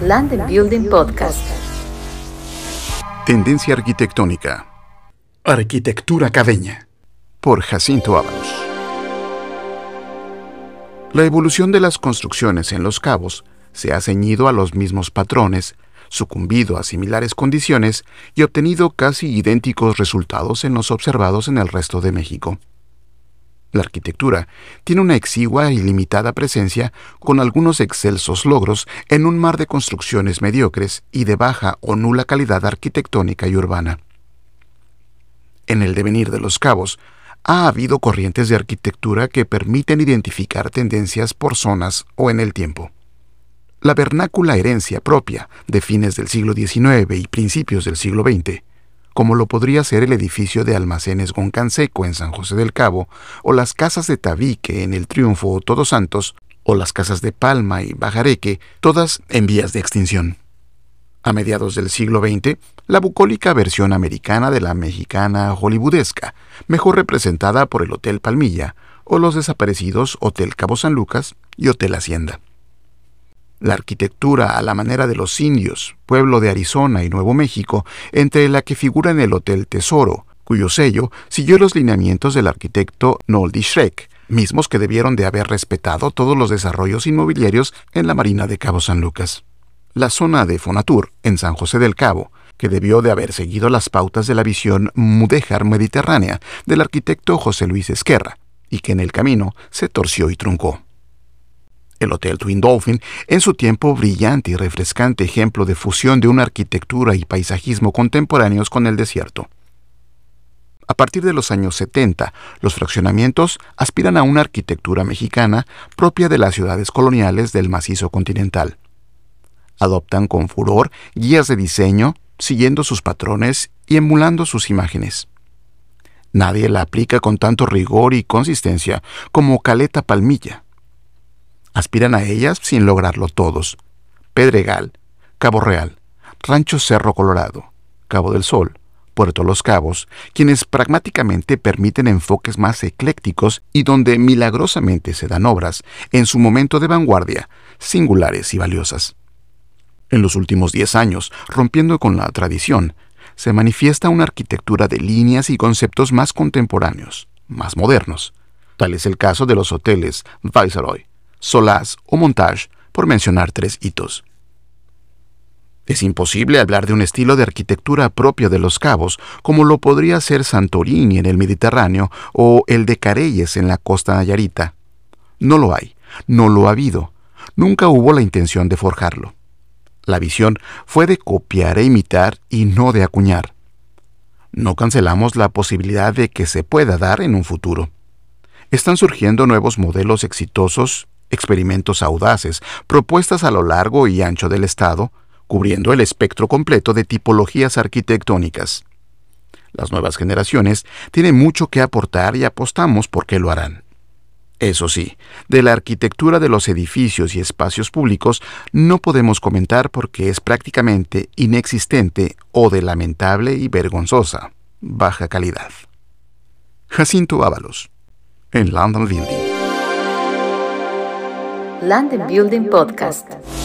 Land and Building Podcast. Tendencia arquitectónica. Arquitectura cabeña. Por Jacinto Ábalos. La evolución de las construcciones en los cabos se ha ceñido a los mismos patrones, sucumbido a similares condiciones y obtenido casi idénticos resultados en los observados en el resto de México. La arquitectura tiene una exigua y limitada presencia con algunos excelsos logros en un mar de construcciones mediocres y de baja o nula calidad arquitectónica y urbana. En el devenir de los cabos, ha habido corrientes de arquitectura que permiten identificar tendencias por zonas o en el tiempo. La vernácula herencia propia de fines del siglo XIX y principios del siglo XX como lo podría ser el edificio de almacenes Goncanseco en San José del Cabo, o las casas de Tabique en el Triunfo o Todos Santos, o las casas de Palma y Bajareque, todas en vías de extinción. A mediados del siglo XX, la bucólica versión americana de la mexicana hollywoodesca, mejor representada por el Hotel Palmilla, o los desaparecidos Hotel Cabo San Lucas y Hotel Hacienda. La arquitectura a la manera de los indios, pueblo de Arizona y Nuevo México, entre la que figura en el Hotel Tesoro, cuyo sello siguió los lineamientos del arquitecto Noldy Schreck, mismos que debieron de haber respetado todos los desarrollos inmobiliarios en la Marina de Cabo San Lucas. La zona de Fonatur, en San José del Cabo, que debió de haber seguido las pautas de la visión mudéjar mediterránea del arquitecto José Luis Esquerra, y que en el camino se torció y truncó. El Hotel Twin Dolphin, en su tiempo brillante y refrescante ejemplo de fusión de una arquitectura y paisajismo contemporáneos con el desierto. A partir de los años 70, los fraccionamientos aspiran a una arquitectura mexicana propia de las ciudades coloniales del macizo continental. Adoptan con furor guías de diseño, siguiendo sus patrones y emulando sus imágenes. Nadie la aplica con tanto rigor y consistencia como Caleta Palmilla, aspiran a ellas sin lograrlo todos. Pedregal, Cabo Real, Rancho Cerro Colorado, Cabo del Sol, Puerto Los Cabos, quienes pragmáticamente permiten enfoques más eclécticos y donde milagrosamente se dan obras, en su momento de vanguardia, singulares y valiosas. En los últimos diez años, rompiendo con la tradición, se manifiesta una arquitectura de líneas y conceptos más contemporáneos, más modernos. Tal es el caso de los hoteles Viceroy, Solaz o Montage, por mencionar tres hitos. Es imposible hablar de un estilo de arquitectura propio de los cabos, como lo podría ser Santorini en el Mediterráneo o el de Careyes en la costa nayarita. No lo hay, no lo ha habido, nunca hubo la intención de forjarlo. La visión fue de copiar e imitar y no de acuñar. No cancelamos la posibilidad de que se pueda dar en un futuro. Están surgiendo nuevos modelos exitosos experimentos audaces, propuestas a lo largo y ancho del Estado, cubriendo el espectro completo de tipologías arquitectónicas. Las nuevas generaciones tienen mucho que aportar y apostamos por qué lo harán. Eso sí, de la arquitectura de los edificios y espacios públicos no podemos comentar porque es prácticamente inexistente o de lamentable y vergonzosa baja calidad. Jacinto Ábalos, en London Building. Land and Building Podcast.